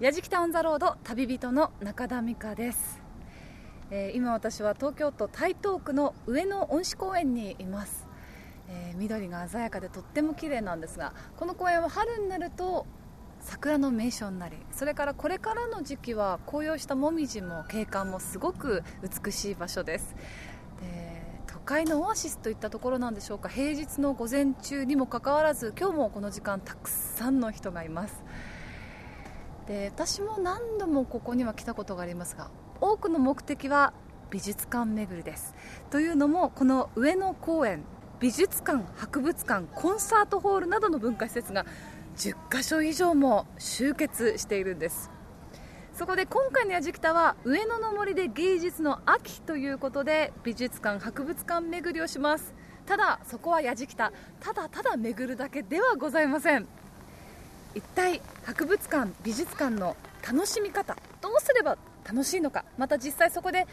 やじきたオンザロード旅人の中田美香です、えー今私は東京都台東区の上野恩賜公園にいます、えー緑が鮮やかでとっても綺麗なんですがこの公園は春になると桜の名所になりそれからこれからの時期は紅葉したもみじも景観もすごく美しい場所です。で都会のオアシスといったところなんでしょうか。平日の午前中にもかかわらず今日もこの時間たくさんの人がいます。で私も何度もここには来たことがありますが多くの目的は美術館巡りです。というのもこの上野公園美術館博物館コンサートホールなどの文化施設が10カ所以上も集結しているんです。そこで今回のやじきたは上野の森で芸術の秋ということで美術館博物館巡りをします。ただそこはやじきたただただ巡るだけではございません。一体博物館美術館の楽しみ方どうすれば楽しいのかまた実際そこで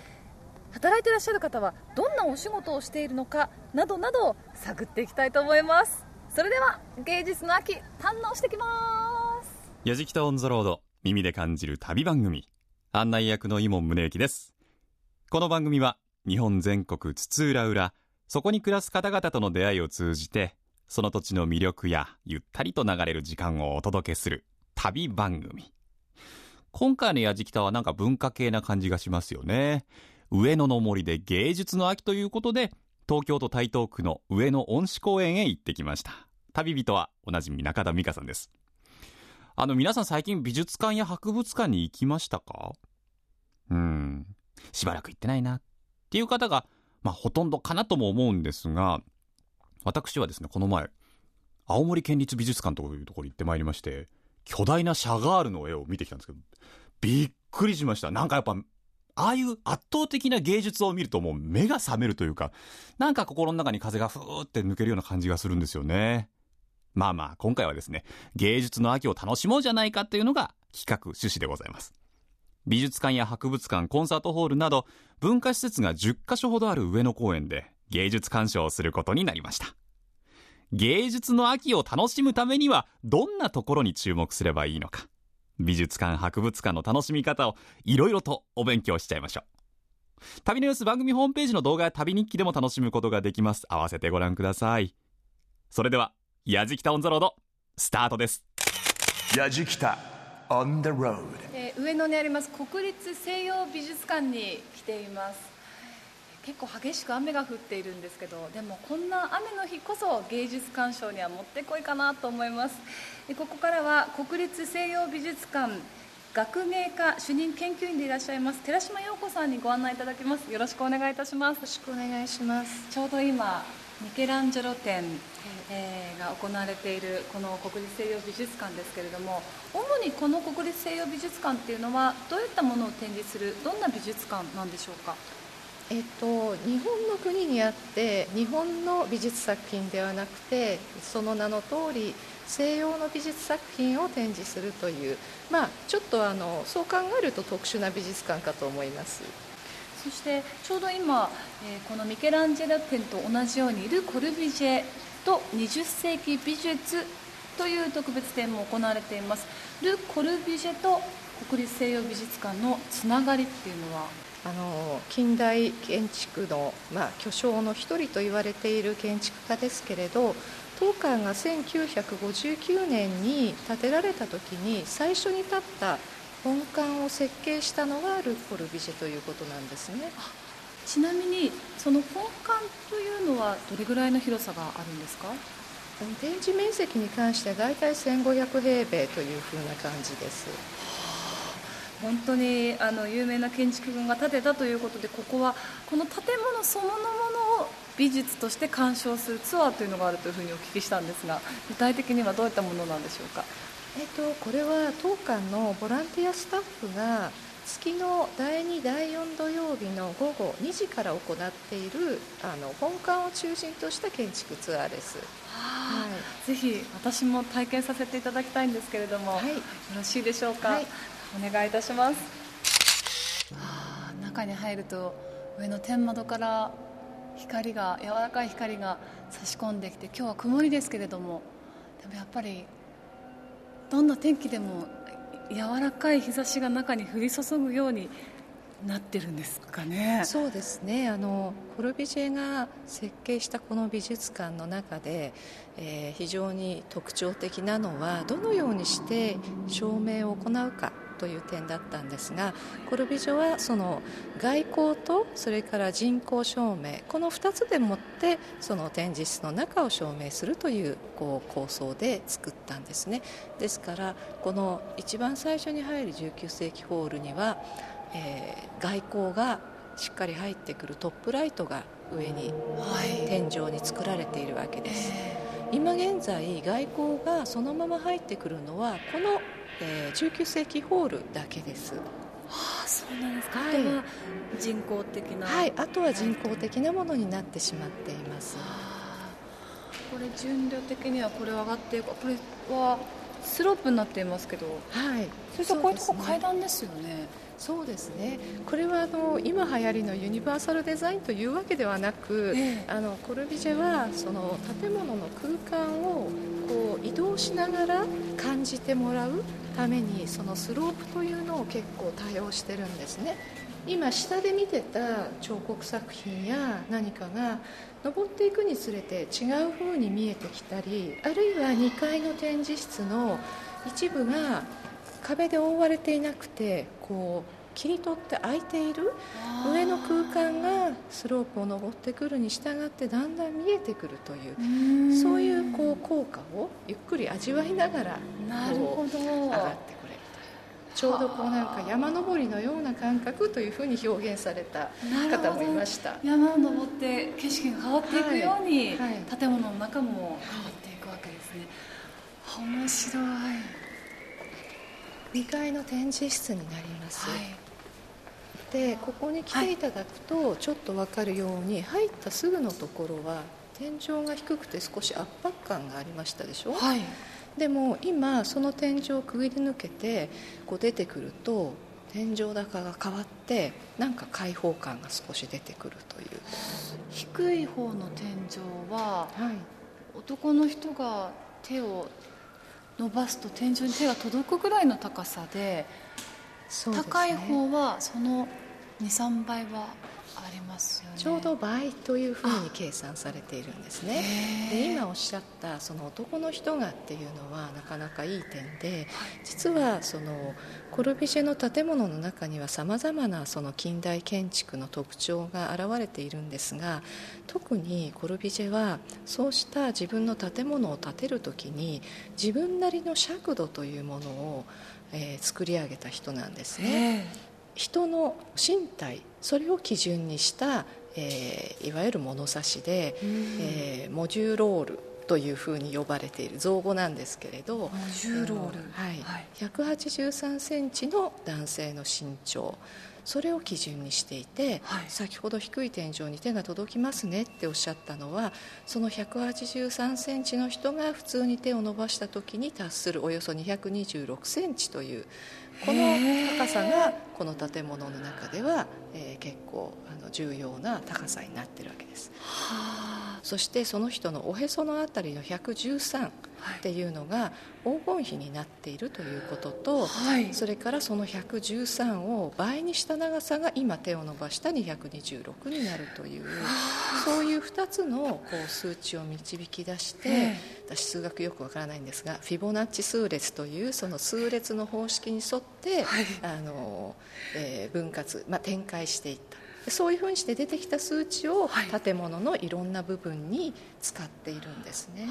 働いていらっしゃる方はどんなお仕事をしているのかなどなどを探っていきたいと思います。それでは芸術の秋堪能してきます。やじきたオンザロード耳で感じる旅番組案内役の伊門宗行です。この番組は日本全国津々浦々そこに暮らす方々との出会いを通じてその土地の魅力やゆったりと流れる時間をお届けする旅番組。今回のやじきたはなんか文化系な感じがしますよね。上野の森で芸術の秋ということで東京都台東区の上野恩賜公園へ行ってきました。旅人はおなじみ中田美香さんです。あの皆さん最近美術館や博物館に行きましたか？うん。しばらく行ってないな。っていう方がまあほとんどかなとも思うんですが私はですねこの前青森県立美術館というところに行ってまいりまして巨大なシャガールの絵を見てきたんですけどびっくりしました。なんかやっぱああいう圧倒的な芸術を見るともう目が覚めるというかなんか心の中に風がふーって抜けるような感じがするんですよね。まあまあ今回はですね芸術の秋を楽しもうじゃないかっていうのが企画趣旨でございます。美術館や博物館コンサートホールなど文化施設が10カ所ほどある上野公園で芸術鑑賞をすることになりました。芸術の秋を楽しむためにはどんなところに注目すればいいのか。美術館博物館の楽しみ方をいろいろとお勉強しちゃいましょう。旅の様子番組ホームページの動画や旅日記でも楽しむことができます。合わせてご覧ください。それではやじきたオンザロードスタートです。やじきた on the road えー上野にあります国立西洋美術館に来ています結構激しく雨が降っているんですけどでもこんな雨の日こそ芸術鑑賞にはもってこいかなと思います。えここからは国立西洋美術館学芸課主任研究員でいらっしゃいます寺島陽子さんにご案内いただきます。よろしくお願いいたします。よろしくお願いします。ちょうど今ミケランジェロ展、えーが行われているこの国立西洋美術館ですけれども主にこの国立西洋美術館っていうのはどういったものを展示するどんな美術館なんでしょうか？えっと日本の国にあって日本の美術作品ではなくてその名の通り西洋の美術作品を展示するというまあちょっとあのそう考えると特殊な美術館かと思います。そしてちょうど今、えこのミケランジェロ展と同じようにル・コルビジェと20世紀美術という特別展も行われていますル・コルビジェと国立西洋美術館のつながりっていうのは？あの近代建築の、まあ、巨匠の一人と言われている建築家ですけれど当館が1959年に建てられた時に最初に建った本館を設計したのがル・コルビジェということなんですね。ちなみにその本館というのはどれぐらいの広さがあるんですか？展示面積に関しては大体1500平米というふうな感じです本当にあの有名な建築群が建てたということでここはこの建物そのものを美術として鑑賞するツアーというのがあるというふうにお聞きしたんですが具体的にはどういったものなんでしょうか？えっとこれは当館のボランティアスタッフが月の第2第4土曜日の午後2時から行っているあの本館を中心とした建築ツアーです。はぜひ私も体験させていただきたいんですけれども、はい。よろしいでしょうか、はいお願いいたします。はあ中に入ると上の天窓から光が柔らかい光が差し込んできて今日は曇りですけれどもでもやっぱりどんな天気でも柔らかい日差しが中に降り注ぐようになってるんですかね。そうですね。あのコルビジェが設計したこの美術館の中で、えー、非常に特徴的なのはどのようにして照明を行うかという点だったんですがコルビジョはその外光とそれから人工照明この2つでもってその展示室の中を照明するというこう構想で作ったんですね。ですからこの一番最初に入る19世紀ホールにはえー、外光がしっかり入ってくるトップライトが上に、はい、天井に作られているわけです、今現在外光がそのまま入ってくるのはこの、えー、19世紀ホールだけです。はあ、そうなんですか、はい、あとは人工的な。はいあとは人工的なものになってしまっています、はあ、これ順量的にはこれ上がってこれはスロープになっていますけど。はい。そしてこういうとこ階段ですよねそうですね。これはあの今流行りのユニバーサルデザインというわけではなく、えあのコルビジェはその建物の空間をこう移動しながら感じてもらうためにそのスロープというのを結構多用してるんですね。今下で見てた彫刻作品や何かが登っていくにつれて違う風に見えてきたりあるいは2階の展示室の一部が壁で覆われていなくてこう切り取って空いている上の空間がスロープを登ってくるに従ってだんだん見えてくるというそういうこう効果をゆっくり味わいながらなるほど。上がってくれるちょうどこうなんか山登りのような感覚というふうに表現された方もいました。山を登って景色が変わっていくように、はい。はい、建物の中も変わっていくわけですね、面白い2階の展示室になります、はい、でここに来ていただくとちょっと分かるように入ったすぐのところは天井が低くて少し圧迫感がありましたでしょ、はい、でも今その天井をくぐり抜けてこう出てくると天井高が変わってなんか開放感が少し出てくるという。低い方の天井は、はい、男の人が手を伸ばすと天井に手が届くぐらいの高さで、ね、高い方はその23倍はありますよね。ちょうど倍というふうに計算されているんですね。で今おっしゃったその男の人がっていうのはなかなかいい点で実はそのコルビジェの建物の中にはさまざまなその近代建築の特徴が現れているんですが特にコルビジェはそうした自分の建物を建てる時に自分なりの尺度というものを、えー、作り上げた人なんですね。人の身体それを基準にした、えー、いわゆる物差しで、えー、モジュロールというふうに呼ばれている造語なんですけれどモジュローはい、183センチの男性の身長それを基準にしていて、はい、先ほど低い天井に手が届きますねっておっしゃったのはその183センチの人が普通に手を伸ばした時に達するおよそ226センチというこの高さがこの建物の中では、えー、結構あの重要な高さになってるわけです。そしてその人のおへその辺りの113っていうのが黄金比になっているということと、はい、それからその113を倍にした長さが今手を伸ばした226になるというそういう2つのこう数値を導き出して私数学よくわからないんですがフィボナッチ数列というその数列の方式に沿って、はい、あのえー、分割、まあ、展開していった。そういうふうにして出てきた数値を建物のいろんな部分に使っているんですね。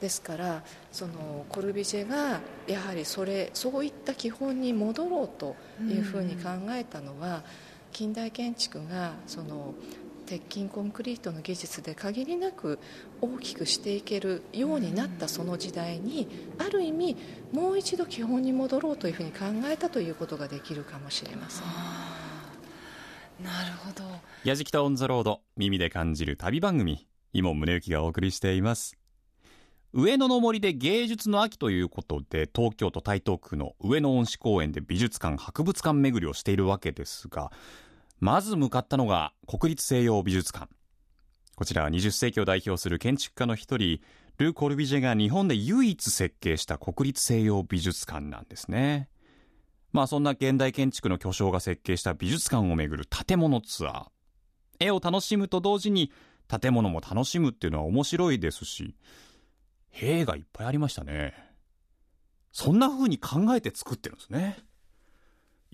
ですからそのコルビジェがやはりそれそういった基本に戻ろうというふうに考えたのは、近代建築がその鉄筋コンクリートの技術で限りなく大きくしていけるようになったその時代にある意味もう一度基本に戻ろうというふうに考えたということができるかもしれません。なるほど。矢敷とオンザロード耳で感じる旅番組今宗行がお送りしています上野の森で芸術の秋ということで東京都台東区の上野恩賜公園で美術館博物館巡りをしているわけですがまず向かったのが国立西洋美術館。こちらは20世紀を代表する建築家の一人ル・コルビジェが日本で唯一設計した国立西洋美術館なんですね。まあそんな現代建築の巨匠が設計した美術館をめぐる建物ツアー。絵を楽しむと同時に建物も楽しむっていうのは面白いですし塀がいっぱいありましたねそんな風に考えて作ってるんですね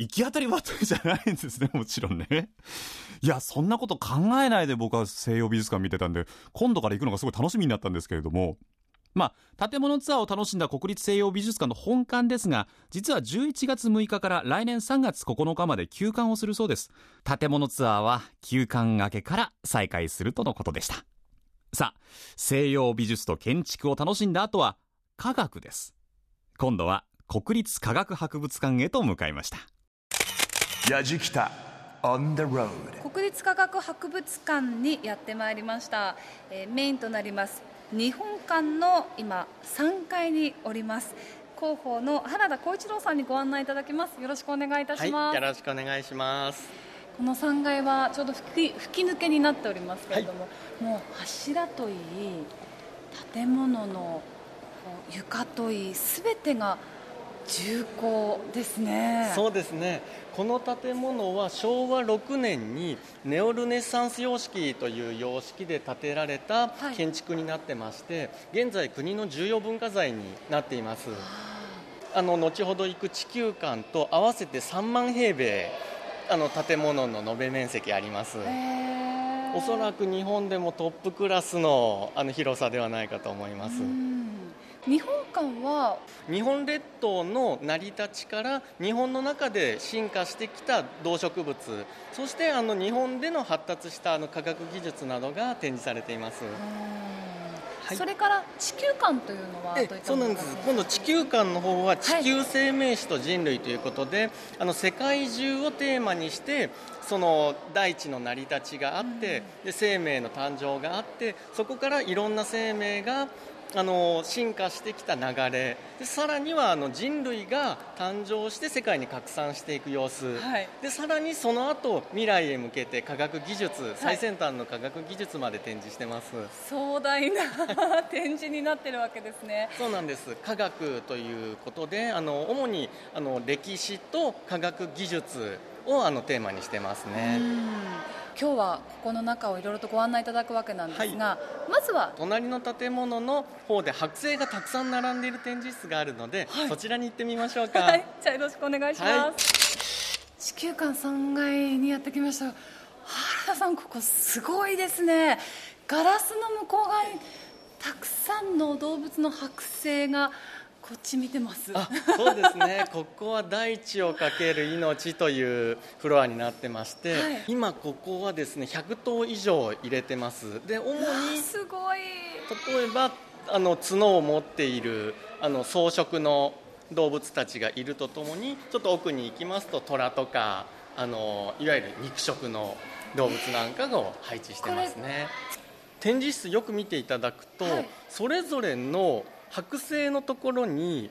行き当たりばったりじゃないんですね、もちろんね。いや、そんなこと考えないで僕は西洋美術館見てたんで、今度から行くのがすごい楽しみになったんですけれども、まあ、建物ツアーを楽しんだ国立西洋美術館の本館ですが、実は11月6日から来年3月9日まで休館をするそうです。建物ツアーは休館明けから再開するとのことでした。さあ、西洋美術と建築を楽しんだ後は、科学です。今度は国立科学博物館へと向かいました。やじきた On the road 国立科学博物館にやってまいりました、えー、メインとなります日本館の今3階におります。広報の原田光一郎さんにご案内いただきます。よろしくお願いいたします、はい、よろしくお願いしますこの3階はちょうど吹き吹き抜けになっておりますけれども、はい、もう柱といい建物の床といいすべてが重厚ですね。そうですね。この建物は昭和6年にネオルネサンス様式という様式で建てられた建築になってまして、はい、現在国の重要文化財になっています。あの後ほど行く地球館と合わせて3万平米あの建物の延べ面積あります。おそらく日本でもトップクラスのあの広さではないかと思います。日本館は？日本列島の成り立ちから日本の中で進化してきた動植物。そしてあの日本での発達したあの科学技術などが展示されています。はい、それから地球館というのはそうなんです。今度地球館の方は地球生命史と人類ということで、はい、あの世界中をテーマにしてその大地の成り立ちがあって、うん、で生命の誕生があってそこからいろんな生命があの進化してきた流れ。でさらにはあの人類が誕生して世界に拡散していく様子、はい、でさらにその後未来へ向けて科学技術、はい、最先端の科学技術まで展示してます。壮大な 展示になってるわけですね。そうなんです。科学ということであの主にあの歴史と科学技術をあのテーマにしてますね。今日はここの中をいろいろとご案内いただくわけなんですが、はい、まずは。隣の建物の方で剥製がたくさん並んでいる展示室があるので、はい、そちらに行ってみましょうか、はい、じゃあよろしくお願いします、地球館3階にやってきました。原田さんここすごいですね。ガラスの向こう側にたくさんの動物の剥製がこっち見てます。あそうですね。ここは大地をかける命というフロアになってまして、はい、今ここはですね100頭以上入れてます。で主にすごい。例えばあの角を持っているあの草食の動物たちがいるとともにちょっと奥に行きますと虎とかあのいわゆる肉食の動物なんかを配置してますね。展示室よく見ていただくと、はい、それぞれの剥製のところに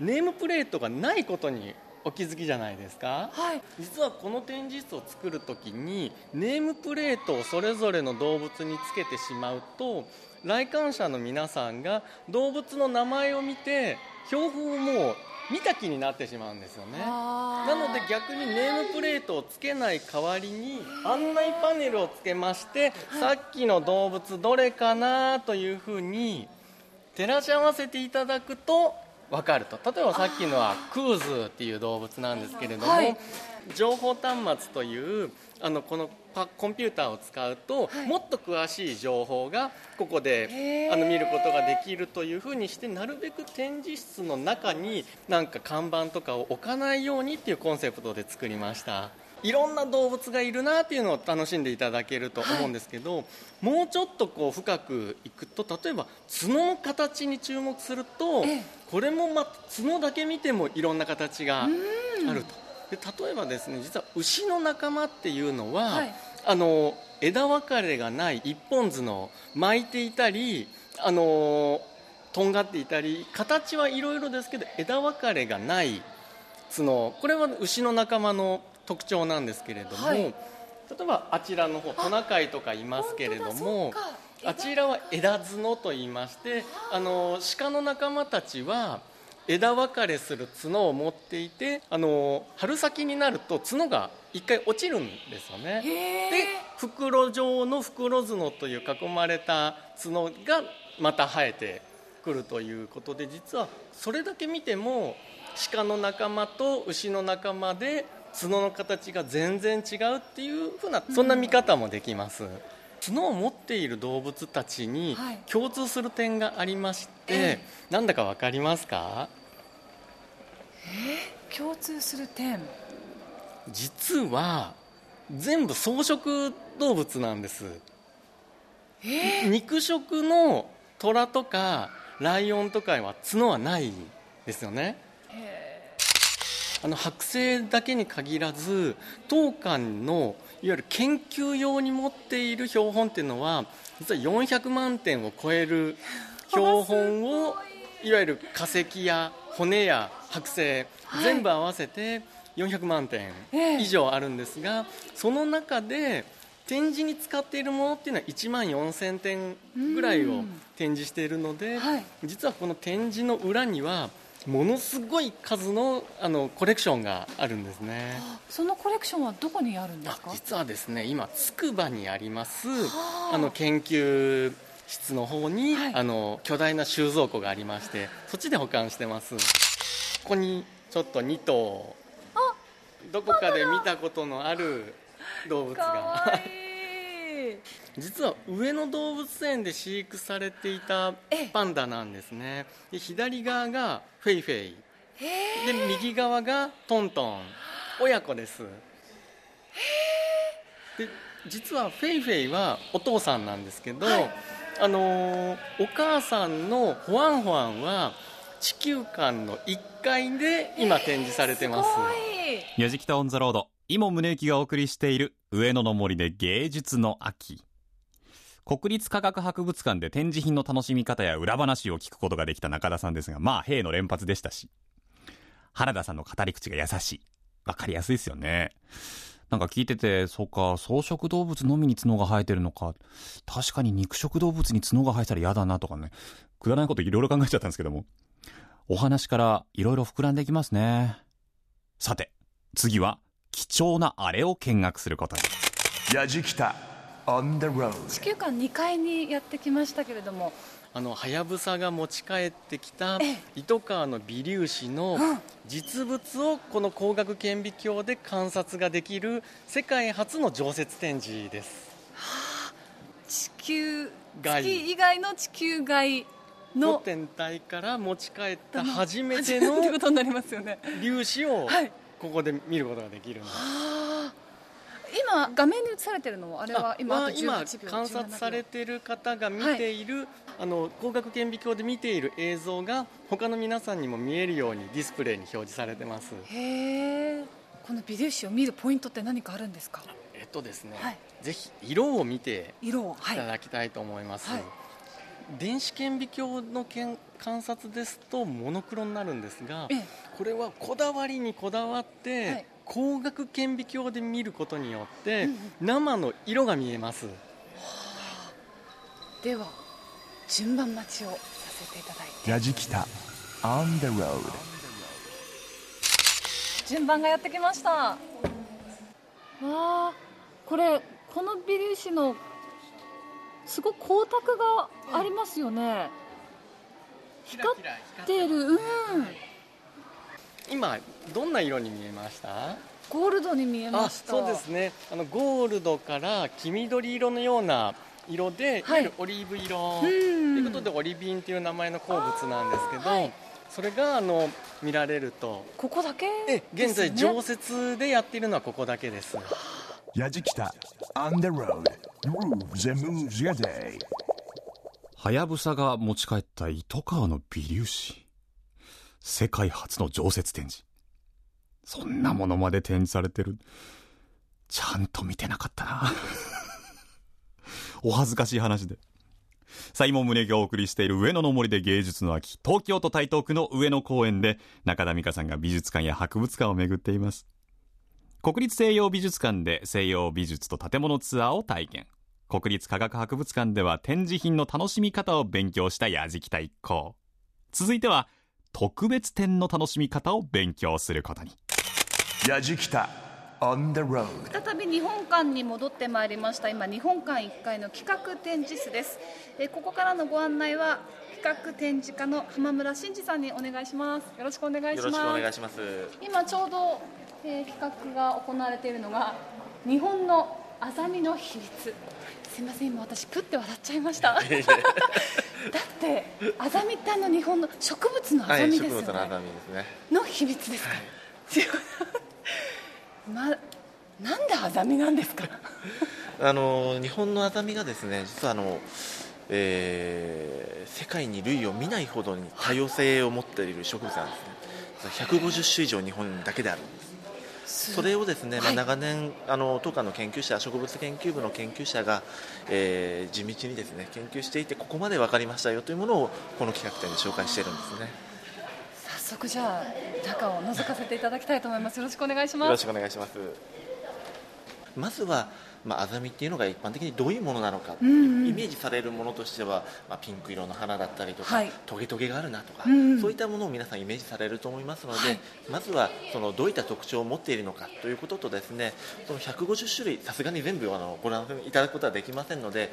ネームプレートがないことにお気づきじゃないですか、はい、実はこの展示室を作る時にネームプレートをそれぞれの動物につけてしまうと来館者の皆さんが動物の名前を見て標本をもう見た気になってしまうんですよね。なので逆にネームプレートをつけない代わりに案内パネルをつけまして、さっきの動物どれかなというふうに照らし合わせていただくと分かると。例えばさっきのはクーズっていう動物なんですけれども、はい、情報端末というあのこのコンピューターを使うと、はい、もっと詳しい情報がここであの見ることができるというふうにしてなるべく展示室の中になんか看板とかを置かないようにっていうコンセプトで作りました。いろんな動物がいるなっていうのを楽しんでいただけると思うんですけど、はい、もうちょっとこう深くいくと例えば角の形に注目するとこれもま角だけ見てもいろんな形があると。で例えばですね実は牛の仲間っていうのは、はい、あの枝分かれがない一本角の巻いていたりあのとんがっていたり形はいろいろですけど枝分かれがない角これは牛の仲間の特徴なんですけれども、はい、例えばあちらの方トナカイとかいますけれどもあちらは枝角と言いましてあの鹿の仲間たちは枝分かれする角を持っていてあの春先になると角が一回落ちるんですよね。で袋状の袋角という囲まれた角がまた生えてくるということで実はそれだけ見ても鹿の仲間と牛の仲間で角の形が全然違うっていうふうなそんな見方もできます、角を持っている動物たちにはい。共通する点がありまして、えなんだかわかりますか？共通する点。実は全部草食動物なんです、肉食の虎とかライオンとかは角はないですよねあの剥製だけに限らず当館のいわゆる研究用に持っている標本っていうのは実は400万点を超える標本をいわゆる化石や骨や剥製、全部合わせて400万点以上あるんですが、その中で展示に使っているものっていうのは1万4000点ぐらいを展示しているので、はい。実はこの展示の裏にはものすごい数のあのコレクションがあるんですね。そのコレクションはどこにあるんですか？あ実はですね今筑波にありますあ。の研究室の方に、はい。あの巨大な収蔵庫がありましてそっちで保管してます。ここにちょっと2頭。どこかで見たことのある動物かが実は上野動物園で飼育されていたええ。パンダなんですね。で左側がフェイフェイ。で右側がトントン。親子です。で実はフェイフェイはお父さんなんですけど、あのーお母さんのホアンホアンは地球館の1階で今展示されてます。かわい。いやじきたオンザロード今宗行がお送りしている上野の森で芸術の秋。国立科学博物館で展示品の楽しみ方や裏話を聞くことができた中田さんですがまあ兵の連発でしたし。原田さんの語り口が優しい。わかりやすいですよね。なんか聞いててそうか草食動物のみに角が生えてるのか。確かに肉食動物に角が生えたら嫌だなとかね。くだらないこといろいろ考えちゃったんですけども。お話からいろいろ膨らんでいきますね。さて次は貴重なあれを見学することに。やじきた on the road 地球館2階にやってきましたけれども。あのはやぶさが持ち帰ってきたええ。糸川の微粒子の実物をこの光学顕微鏡で観察ができる世界初の常設展示です。地球外月以外の地球外のの天体から持ち帰った初めての粒子をはいここで見ることができるんです。今画面に映されてるのはあれはあ今今18秒観察されている方が見ている、あの光学顕微鏡で見ている映像が他の皆さんにも見えるようにディスプレイに表示されてます。17秒へえ。この微粒子を見るポイントって何かあるんですか？えっとですね、はい。ぜひ色を見ていただきたいと思います、はい電子顕微鏡のけん観察ですとモノクロになるんですがええ。これはこだわりにこだわって、はい。光学顕微鏡で見ることによって、生の色が見えます。では順番待ちをさせていただいて。やじきた。On the road 順番がやってきました。わあこれこの微粒子のすごく光沢がありますよね、光ってる。うん。今どんな色に見えました？ゴールドに見えまあした。そうですね。あのゴールドから黄緑色のような色で、い、わゆるオリーブ色。ということでオリビンという名前の鉱物なんですけど、はい。それがあの見られると。ここだけえ現在常設でやっているのはここだけです。やじきた。On the road はやぶさが持ち帰った糸川の微粒子。世界初の常設展示。そんなものまで展示されてる。ちゃんと見てなかったな。お恥ずかしい話で。サイモン宗がお送りしている上野の森で芸術の秋。東京都台東区の上野公園で中田美香さんが美術館や博物館を巡っています。国立西洋美術館で西洋美術と建物ツアーを体験。国立科学博物館では展示品の楽しみ方を勉強したやじきた一行続いては特別展の楽しみ方を勉強することに。Yajikita on the road. 再び日本館に戻ってまいりました。今日本館1階の企画展示室です。えーここからのご案内は企画展示課の浜村真二さんにお願いします。よろしくお願いします。よろしくお願いします。今ちょうど、えー企画が行われているのが日本のアザミの比率。すいません今私プって笑っちゃいました。だってアザミってあの日本の植物のアはい、ザミですよね、植物のね。の秘密ですか、ま、なんでアザミなんですか？あの日本のアザミがですね、実はあの、えー世界に類を見ないほどに多様性を持っている植物なんですね。150種以上日本だけであるんです。それをですね、まあ、はい。長年あの当館の研究者植物研究部の研究者が、えー地道にですね研究していてここまで分かりましたよというものをこの企画展で紹介しているんですね。早速じゃあ中を覗かせていただきたいと思います。よろしくお願いします。よろしくお願いします。まずは、まあ、アザミっていうのが一般的にどういうものなのか、うんうん。イメージされるものとしては、まあ、ピンク色の花だったりとか、はい。トゲトゲがあるなとか、うんうん。そういったものを皆さんイメージされると思いますので、はい。まずはそのどういった特徴を持っているのかということとですねその150種類さすがに全部あのご覧いただくことはできませんので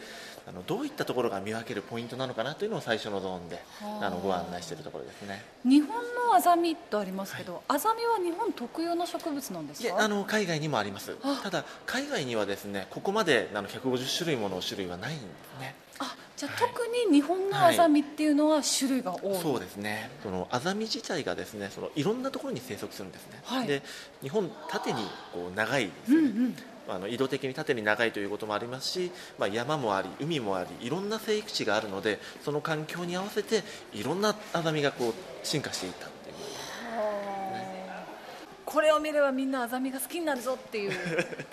あのどういったところが見分けるポイントなのかなというのを最初のゾーンではあ。あのご案内しているところですね。日本のアザミとありますけど、アザミは日本特有の植物なんですか？あの海外にもあります。あ。ただ海外にはですねここまであの150種類もの種類はないんですね。あじゃあ特に日本のアザミっていうのは種類が多い、そうですね。そのアザミ自体がですねそのいろんなところに生息するんですね、はい。で日本縦にこう長いですね、うんうん。あの移動的に縦に長いということもありますし、まあ、山もあり海もありいろんな生育地があるのでその環境に合わせていろんなアザミがこう進化していったこれを見ればみんなアザミが好きになるぞっていう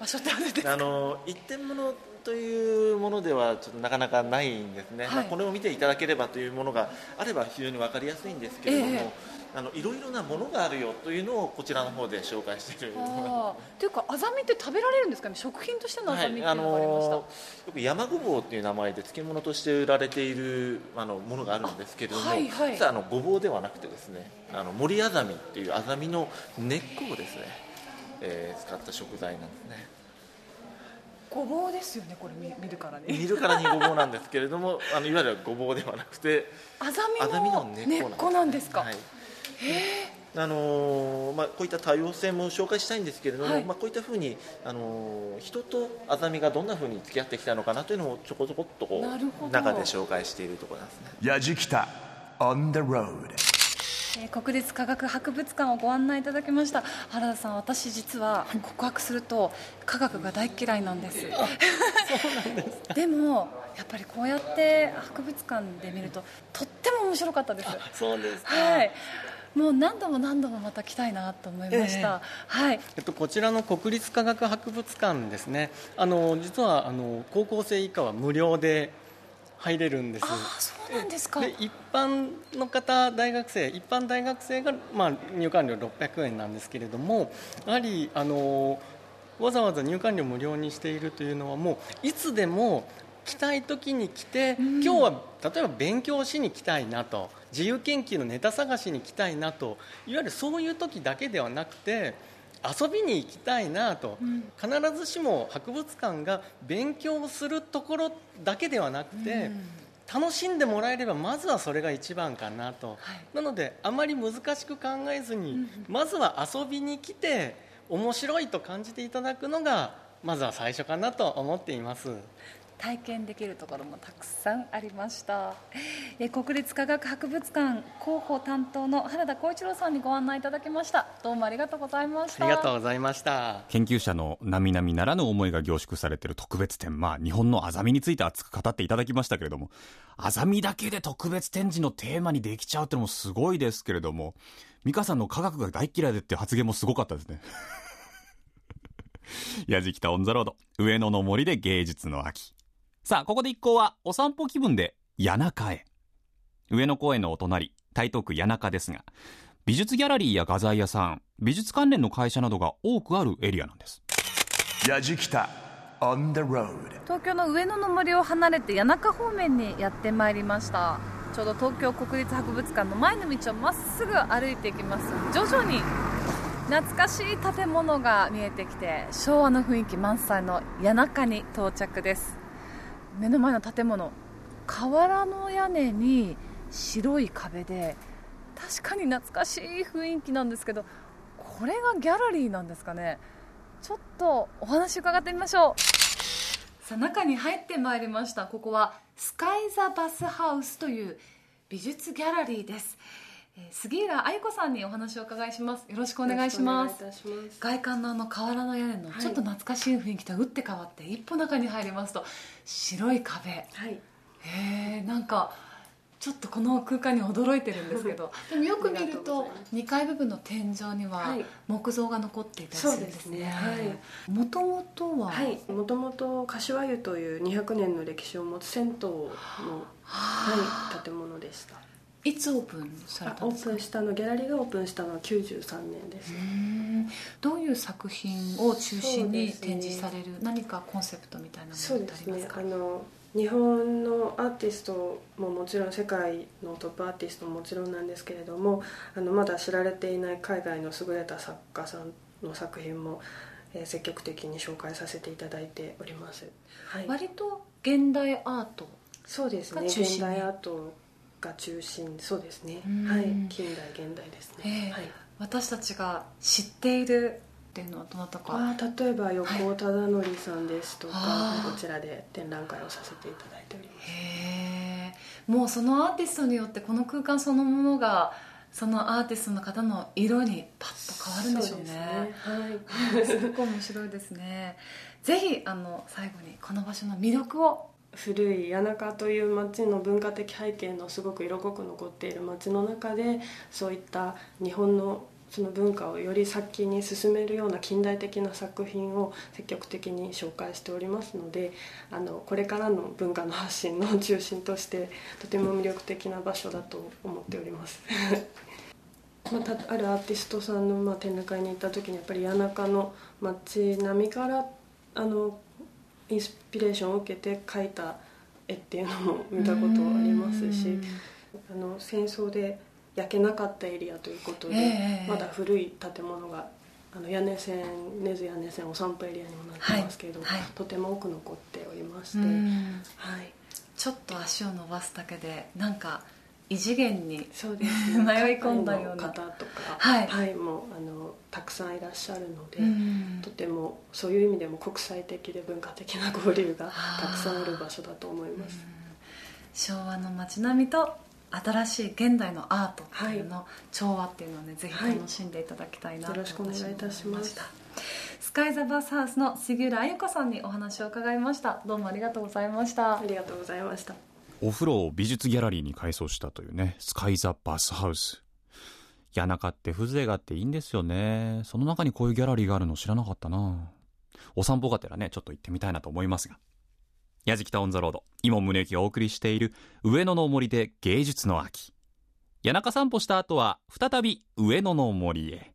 場所ってあるんですか？あの一点物というものではちょっとなかなかないんですね、はい。まあ、これを見ていただければというものがあれば非常に分かりやすいんですけれども、ええあのいろいろなものがあるよというのをこちらの方で紹介している。あー。っていうかアザミって食べられるんですかね？食品としてのアザミっていうあのがありました、のよく山ごぼうっていう名前で漬物として売られているあのものがあるんですけれども、あはいはい。実はあのごぼうではなくてですねあの森アザミっていうアザミの根っこをですね、えー使った食材なんですね。ごぼうですよねこれ見見るからね。見るからにごぼうなんですけれどもあのいわゆるごぼうではなくて アザミの根っこなんですか、はいあのーまあ、こういった多様性も紹介したいんですけれども、はい。まあ、こういったふうに、あのー人とアザミがどんなふうに付き合ってきたのかなというのをちょこちょこっとこなるほど。う中で紹介しているところなんですね。Yajikita on the road. えー国立科学博物館をご案内いただきました。原田さん私実は告白すると科学が大嫌いなんです。でもやっぱりこうやって博物館で見るととっても面白かったです。そうですはい。もう何度も何度もまた来たいなと思いました、はい。えっと、こちらの国立科学博物館ですね。あの実はあの高校生以下は無料で入れるんです。ああそうなんですか。で一般の方大学生一般大学生が、まあ、入館料600円なんですけれどもやはりあのわざわざ入館料無料にしているというのはもういつでも来たい時に来て、今日は例えば勉強しに来たいなと自由研究のネタ探しに来たいなといわゆるそういう時だけではなくて遊びに行きたいなと、必ずしも博物館が勉強するところだけではなくて、楽しんでもらえればまずはそれが一番かなと、なのであまり難しく考えずに、まずは遊びに来て面白いと感じていただくのがまずは最初かなと思っています。体験できるところもたくさんありましたえー国立科学博物館広報担当の原田浩一郎さんにご案内いただきましたどうもありがとうございましたありがとうございました。研究者の並々ならぬ思いが凝縮されている特別展、まあ、日本のアザミについて熱く語っていただきましたけれども、アザミだけで特別展示のテーマにできちゃうってのもすごいですけれども、美香さんの科学が大嫌いでっていう発言もすごかったですね。やじきたオンザロード、上野の森で芸術の秋。さあ、ここで一行はお散歩気分で谷中へ。上野公園のお隣、台東区谷中ですが、美術ギャラリーや画材屋さん、美術関連の会社などが多くあるエリアなんです。Yajikita on the road. 東京の上野の森を離れて谷中方面にやってまいりましたちょうど東京国立博物館の前の道をまっすぐ歩いていきます徐々に懐かしい建物が見えてきて昭和の雰囲気満載の谷中に到着です目の前の建物瓦の屋根に白い壁で確かに懐かしい雰囲気なんですけどこれがギャラリーなんですかね？ちょっとお話伺ってみましょう。さあ中に入ってまいりました。ここはスカイ・ザ・バスハウスという美術ギャラリーです、えー杉浦愛子さんにお話をお伺いします。よろしくお願いします。外観のあの瓦の屋根のはい。ちょっと懐かしい雰囲気とは打って変わって一歩中に入りますと白い壁。へはい。えなんかちょっとこの空間に驚いてるんですけど。でもよく見るとうとございます。2階部分の天井にははい。木造が残っていたりするんですね。そうですね。はい。もともとは？はい。もともと柏湯という200年の歴史を持つ銭湯の、はい、建物でしたいつオープンされあたんですか？オープンしたのギャラリーがオープンしたのは93年です。どういう作品を中心に展示される、何かコンセプトみたいなもそうのってありますか？ですね。あの日本のアーティストももちろん世界のトップアーティストももちろんなんですけれどもあのまだ知られていない海外の優れた作家さんの作品も、えー積極的に紹介させていただいております、はい、割と現代アートそうですね。現代アートが中心そうですね。うん。はい。近代現代ですええ。ね、はい。私たちが知っているっていうのはどなたか？あー例えば横尾忠則さんですとか、あー。こちらで展覧会をさせていただいております。へえもうそのアーティストによってこの空間そのものがそのアーティストの方の色にパッと変わるんでしょうね。すね。はい。すごく面白いですね。ぜひあの最後にこの場所の魅力を古い谷中という町の文化的背景のすごく色濃く残っている町の中でそういった日本のその文化をより先に進めるような近代的な作品を積極的に紹介しておりますのであのこれからの文化の発信の中心としてとても魅力的な場所だと思っております。ま、たあるアーティストさんの、まあ、展覧会に行った時にやっぱり谷中の街並みからあのインスピレーションを受けて描いた絵っていうのも見たことありますしあの戦争で焼けなかったエリアということで、ええ。まだ古い建物があの屋根線根津屋根線お散歩エリアにもなってますけれども、はい。はい。とても多く残っておりまして、うん。はい、ちょっと足を伸ばすだけでなんか異次元にそうですね。迷い込んだような。方とか、はい。もうあのたくさんいらっしゃるので、うん。とてもそういう意味でも国際的で文化的な交流がたくさんある場所だと思います。昭和の街並みと新しい現代のアートっていうの、調和っていうのをねぜひ楽しんでいただきたいなとよろしくお願いいたします。スカイザバースハウスの杉浦彩子さんにお話を伺いました。どうもありがとうございました。ありがとうございました。お風呂を美術ギャラリーに改装したというね、スカイザバスハウス。谷中って風情があっていいんですよね。その中にこういうギャラリーがあるの知らなかったなお散歩がてらね、ちょっと行ってみたいなと思いますが。矢敷北オンザロード、今宗行がお送りしている上野の森で芸術の秋。谷中散歩した後は再び上野の森へ。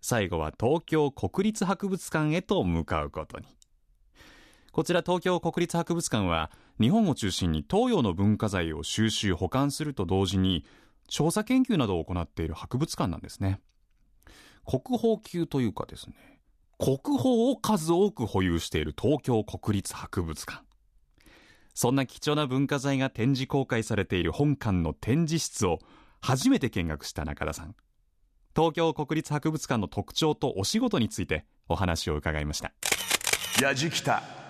最後は東京国立博物館へと向かうことに。こちら東京国立博物館は日本を中心に東洋の文化財を収集保管すると同時に調査研究などを行っている博物館なんですね。国宝級というかですね国宝を数多く保有している東京国立博物館。そんな貴重な文化財が展示公開されている本館の展示室を初めて見学した中田さん。東京国立博物館の特徴とお仕事についてお話を伺いました。Yajikita on the road.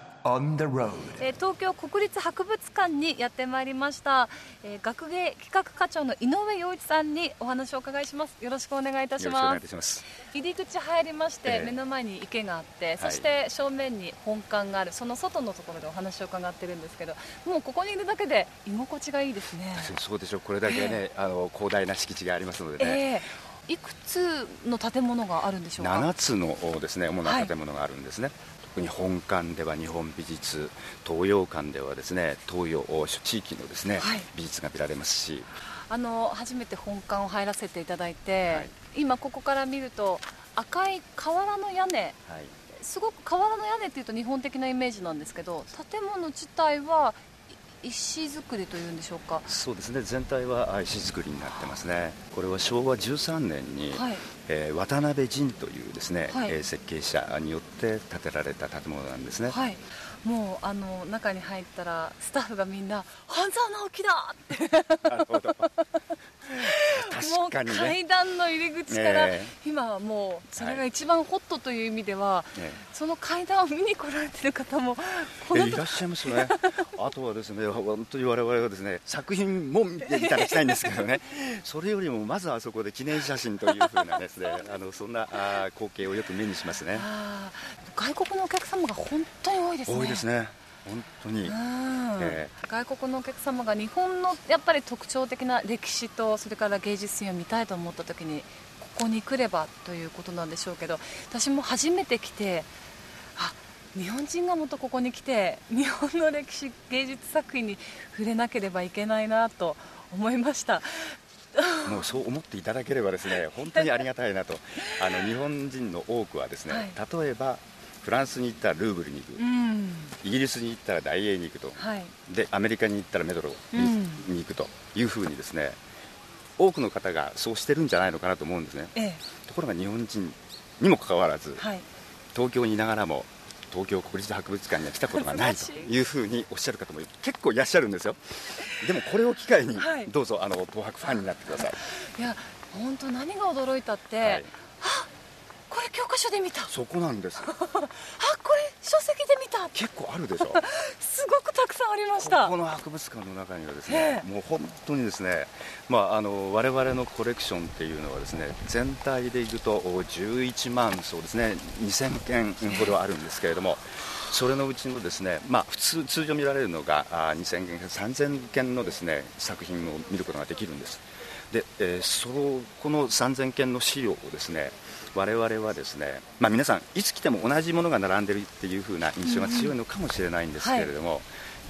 えー東京国立博物館にやってまいりました、えー学芸企画課長の井上洋一さんにお話をお伺いします。よろしくお願いいたしよろしくお願ますいいたします。入り口入りまして、ええ目の前に池があってそして正面に本館があるその外のところでお話を伺ってるんですけどもうここにいるだけで居心地がいいですね。そうでしょう。これだけね、あの広大な敷地がありますのでね。ええいくつの建物があるんでしょうか？7つのですね主な建物があるんですね。特に本館では日本美術、東洋館ではですね東洋地域のですね、はい。美術が見られますし、あの初めて本館を入らせていただいて、はい。今ここから見ると赤い瓦の屋根はい、すごく瓦の屋根っていうと日本的なイメージなんですけど建物自体はい石造りというんでしょうか。そうですね。全体は石造りになってますね。これは昭和13年に、はい。えー渡辺仁というですね、はい。えー設計者によって建てられた建物なんですね、はい。もうあの中に入ったらスタッフがみんな「半沢直樹だ!」って。なるほどもう階段の入り口から、え今はもうそれが一番ホットという意味では、えその階段を見に来られてる方もこのいらっしゃいますね。あとはですね本当に我々はですね作品も見ていただきたいんですけどね。それよりもまずあそこで記念写真というふうなですねあのそんなあー光景をよく目にしますね。外国のお客様が本当に多いですね。多いですね本当に、うん。え外国のお客様が日本のやっぱり特徴的な歴史とそれから芸術品を見たいと思った時にここに来ればということなんでしょうけど私も初めて来てあ日本人がもっとここに来て日本の歴史芸術作品に触れなければいけないなと思いました。もうそう思っていただければですね本当にありがたいなと。あの日本人の多くはですね、はい。例えばフランスに行ったらルーブルに行く、うん。イギリスに行ったら大英に行くと。はい。でアメリカに行ったらメトロに,、行くと。いうふうにですね多くの方がそうしてるんじゃないのかなと思うんですね。ええ。ところが日本人にもかかわらずはい。東京にいながらも東京国立博物館には来たことがないとい。うふうにおっしゃる方も結構いらっしゃるんですよ。でもこれを機会にはい。どうぞあの東博ファンになってください。いや本当何が驚いたって、はい。あこれ教科書で見た。あそこなんです。これ書籍で見た。結構あるでしょ。すごくたくさんありました。ここの博物館の中にはですえね、えもう本当にですね、まあ、あの我々のコレクションっていうのはですね全体でいくとお11万そうですね2000件ほどあるんですけれどもそれのうちのですね、まあ、普通通常見られるのがあ2000件から3000件のですね作品を見ることができるんですで、えーそのこの3000件の資料をですね我々はですね、まあ、皆さんいつ来ても同じものが並んでるっていう風な印象が強いのかもしれないんですけれども、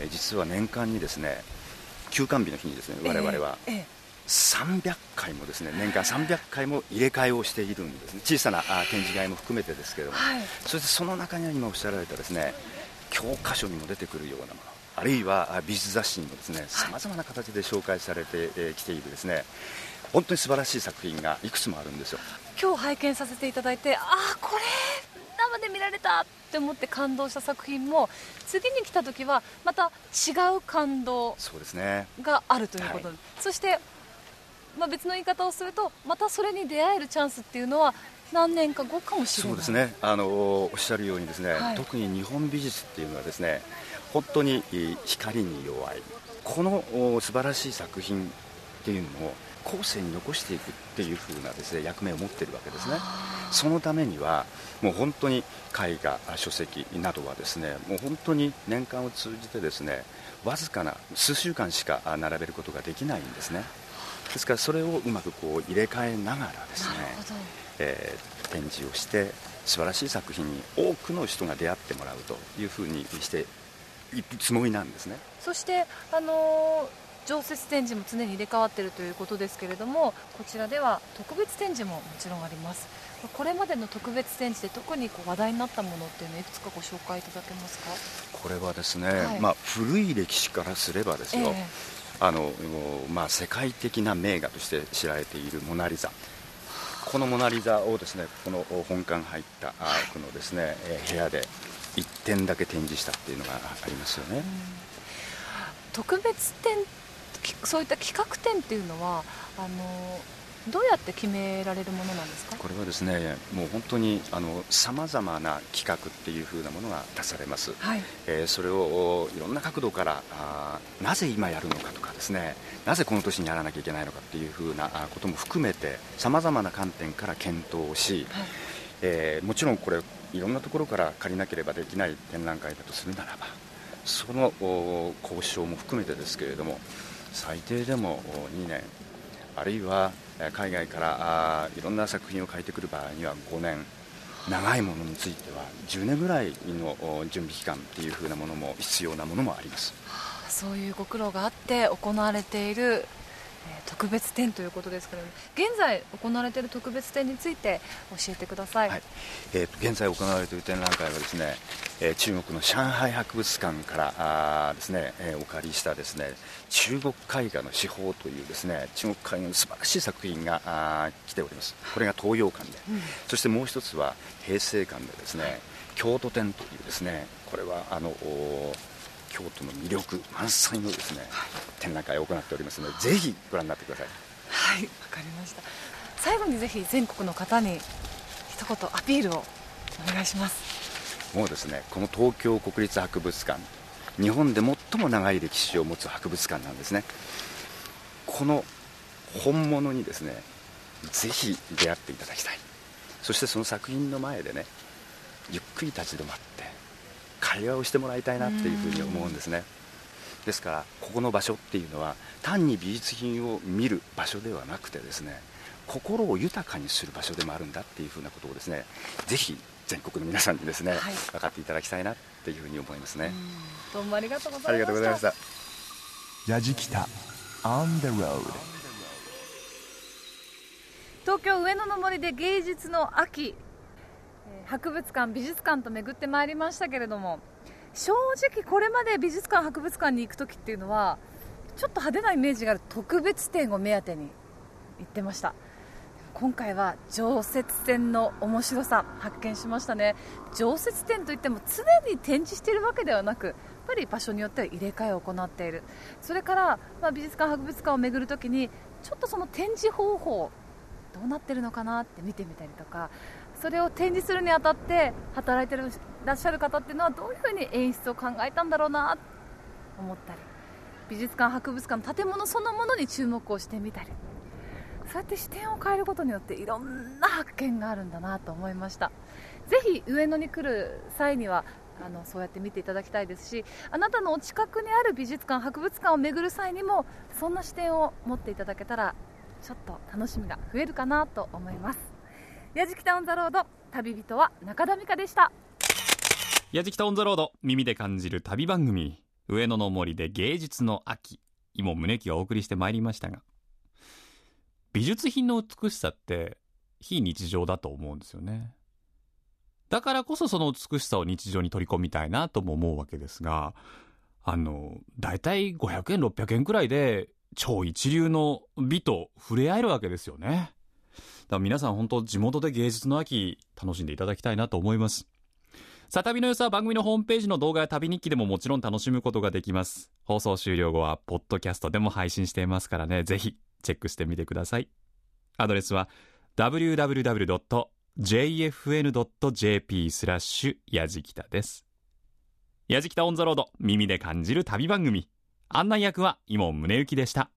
えー実は年間にですね休館日の日にですね我々はええ。え300回もですね年間300回も入れ替えをしているんですね。小さなあ展示会も含めてですけれども、はい。そしてその中には今おっしゃられたですね教科書にも出てくるようなものあるいはあ美術雑誌にもですねさまざまな形で紹介されてえーきているですね。本当に素晴らしい作品がいくつもあるんですよ。今日拝見させていただいてああこれ生で見られたって思って感動した作品も次に来た時はまた違う感動そうですね。があるということで、はい。そして、まあ、別の言い方をするとまたそれに出会えるチャンスっていうのは何年か後かもしれない。そうですね。あのおっしゃるようにですね、はい。特に日本美術っていうのはですね本当にえー光に弱い。このお素晴らしい作品っていうのを後世に残していくっていう風なですね役目を持っているわけですね。そのためにはもう本当に絵画あ書籍などはですねもう本当に年間を通じてですねわずかな数週間しかあ並べることができないんですね。ですからそれをうまくこう入れ替えながらですねえー展示をして素晴らしい作品に多くの人が出会ってもらうというふうにしてつもりなんですね。そして、あのー常設展示も常に入れ替わっているということですけれどもこちらでは特別展示ももちろんあります。これまでの特別展示で特にこう話題になったものっていうのをいくつかご紹介いただけますか？これはですね、はい。まあ、古い歴史からすればですよ、えあのまあ、世界的な名画として知られているモナ・リザ。このモナ・リザをですねこの本館入ったあこのですねえー部屋で1点だけ展示したっていうのがありますよね、特別展きそういった企画展っていうのはあのどうやって決められるものなんですか？これはですねもう本当にさまざまな企画っていう風なものが出されます、はい。えーそれをいろんな角度からあーなぜ今やるのかとかですね。なぜこの年にやらなきゃいけないのかっていう風なあことも含めてさまざまな観点から検討をし、はい。えーもちろんこれいろんなところから借りなければできない展覧会だとするならばその交渉も含めてですけれども最低でも2年あるいは海外からいろんな作品を描いてくる場合には5年長いものについては10年ぐらいの準備期間っていう風なものも必要なものもあります。そういうご苦労があって行われている特別展ということですけれども現在行われている特別展について教えてください、はい。えーと現在行われている展覧会はですね、えー中国の上海博物館からあーですね、えーお借りしたですね中国絵画の手法というですね中国絵画の素晴らしい作品があー来ております。これが東洋館で、そしてもう一つは平成館でですね京都展というですねこれはあのお京都の魅力満載のですね、展覧会を行っておりますのでぜひご覧になってください。はいわかりました。最後にぜひ全国の方に一言アピールをお願いします。もうですねこの東京国立博物館日本で最も長い歴史を持つ博物館なんですね。この本物にですねぜひ出会っていただきたい。そしてその作品の前でねゆっくり立ち止まって会話をしてもらいたいなっていうふうに思うんですね。ですからここの場所っていうのは単に美術品を見る場所ではなくてですね心を豊かにする場所でもあるんだっていうふうなことをですねぜひ全国の皆さんにですね、はい。分かっていただきたいなっていうふうに思いますね、どうもありがとうございました。ありがとうございました。ヤジキタ On the road 東京上野の森で芸術の秋。えー博物館美術館と巡ってまいりましたけれども正直これまで美術館博物館に行く時っていうのはちょっと派手なイメージがある特別展を目当てに行ってました。今回は常設展の面白さ発見しましたね。常設展といっても常に展示しているわけではなくやっぱり場所によっては入れ替えを行っている。それから、まあ、美術館博物館を巡るときにちょっとその展示方法どうなってるのかなって見てみたりとかそれを展示するにあたって働いてるらっしゃる方っていうのはどういうふうに演出を考えたんだろうなと思ったり美術館博物館の建物そのものに注目をしてみたり。そうやって視点を変えることによっていろんな発見があるんだなと思いました。ぜひ上野に来る際にはあのそうやって見ていただきたいですしあなたのお近くにある美術館博物館を巡る際にもそんな視点を持っていただけたらちょっと楽しみが増えるかなと思います。矢敷タウンザロード旅人は中田美香でした。矢敷タオンザロード耳で感じる旅番組上野の森で芸術の秋。今宗木がお送りしてまいりましたが。美術品の美しさって非日常だと思うんですよね。だからこそその美しさを日常に取り込みたいなとも思うわけですがあの大体500円600円くらいで超一流の美と触れ合えるわけですよね。ら皆さん本当地元で芸術の秋楽しんでいただきたいなと思います。さあ旅の様子は番組のホームページの動画や旅日記でももちろん楽しむことができます。放送終了後はポッドキャストでも配信していますからね。ぜひチェックしてみてください。アドレスは www.jfn.jp スラッシュやじきたです。やじきたオンザロード耳で感じる旅番組。案内役は伊門宗行でした。